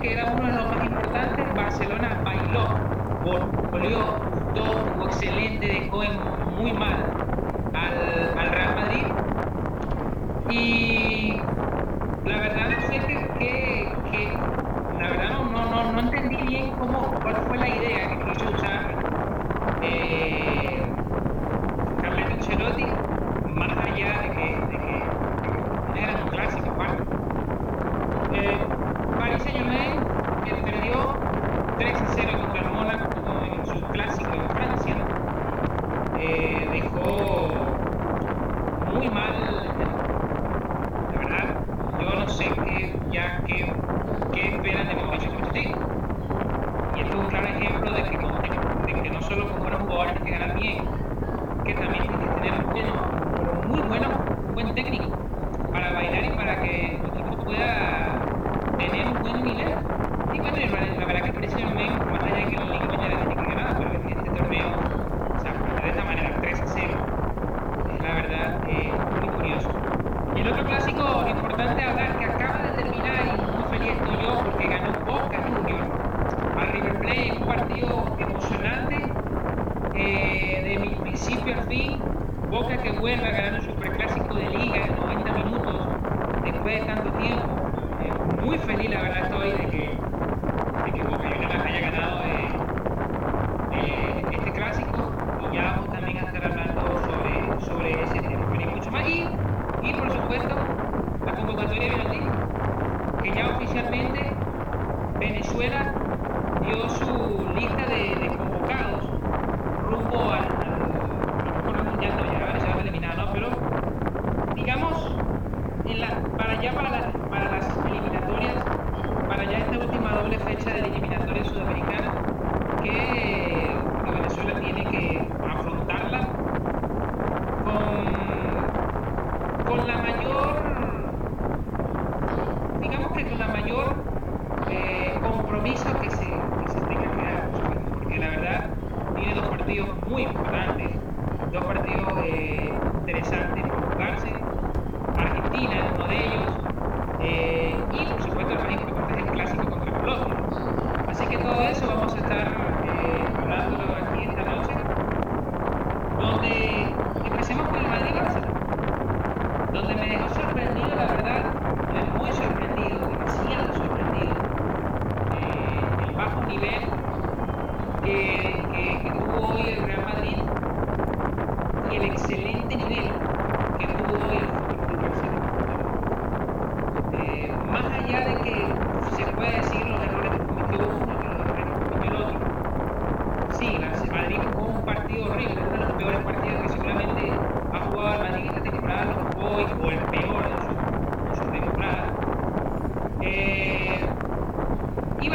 que era uno de los más importantes, Barcelona bailó, volvió, gustó, jugó excelente, dejó muy mal al, Real Madrid. Y la verdad no que, que la verdad no, no, no, entendí bien cómo, cuál fue la idea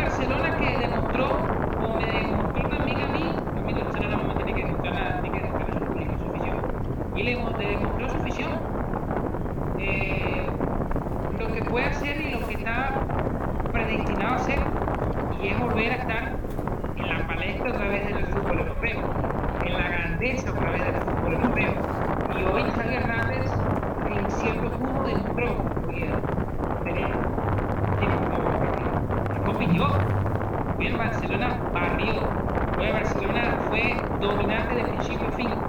Barcelona que demostró, como me demostró una amiga a mí, a mí Barcelona no vamos a que demostrar tiene que demostrar al público su afición. Y le, demostró su afición eh, lo que puede hacer y lo que está predestinado a hacer, y es volver a estar en la palestra a través del fútbol europeo, en la grandeza a través del fútbol europeo. Y hoy Javier Hernández en cierto punto demostró barrió. Hoy el Barcelona barrió. Hoy el Barcelona fue dominante de principio a fin.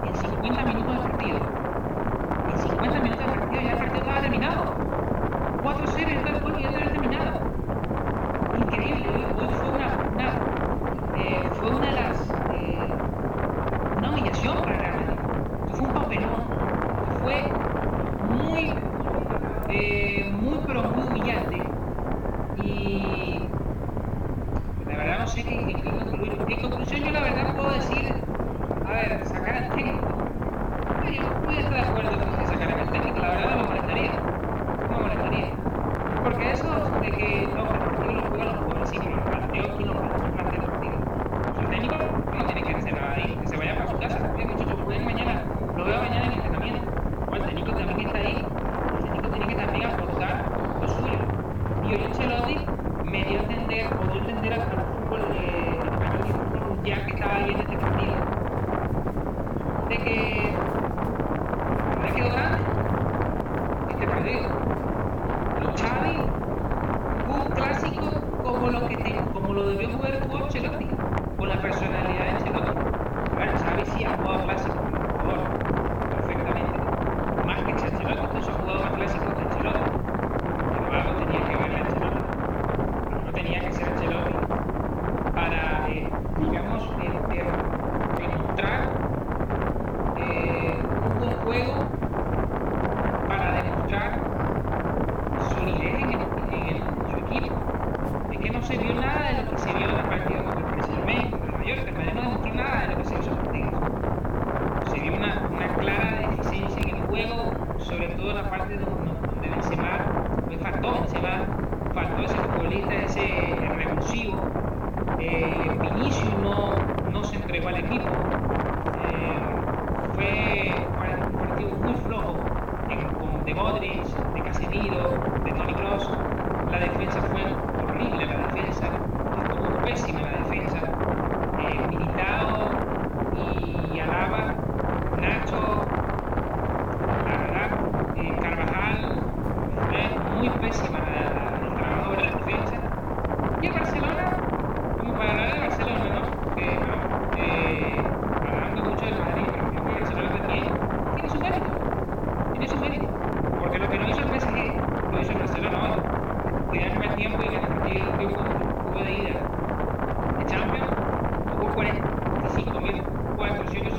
Через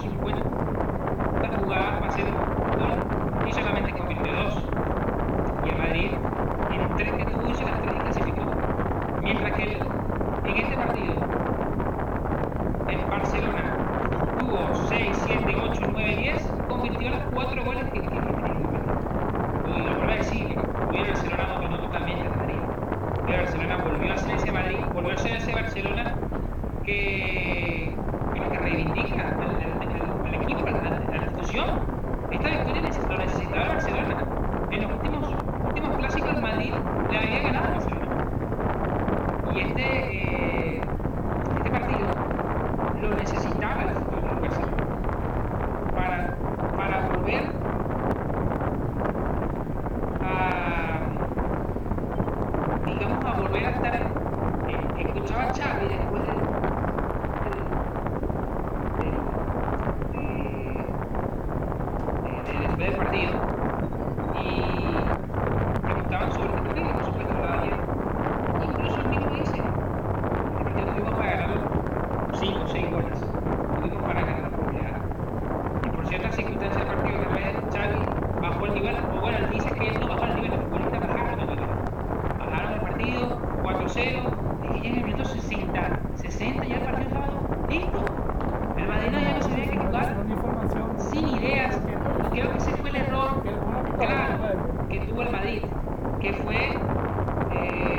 day.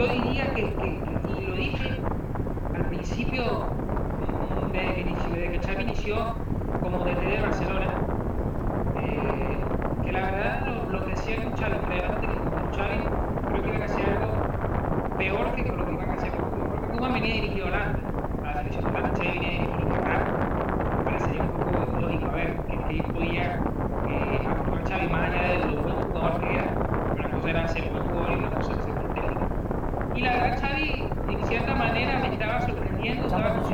yo diría que, que, que y lo dije al principio, mm, desde que, inició, desde que Xavi inició como DT de Barcelona, eh, que la verdad lo, lo que hacía con Xavi, que con Xavi, creo que iban a hacer algo peor que con lo que iban a hacer con Cuba. Porque Cuba venía dirigido a Holanda, a la selección de Xavi venía y la verdad Xavi, de cierta manera, me estaba sorprendiendo, estaba pues,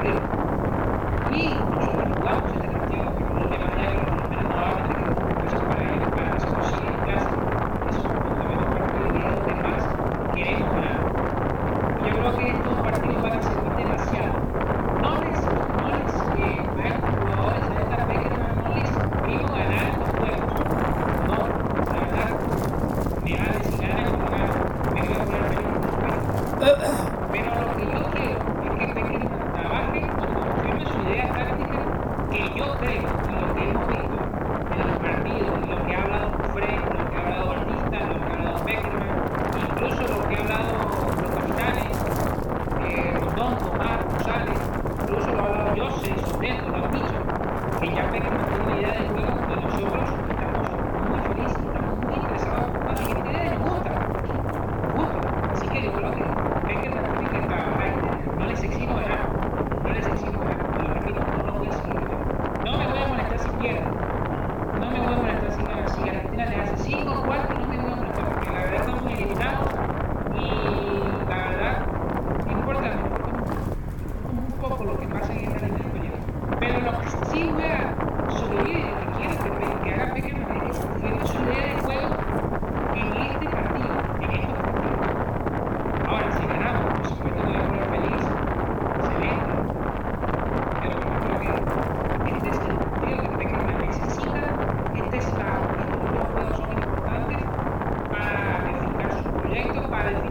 Okay. Right.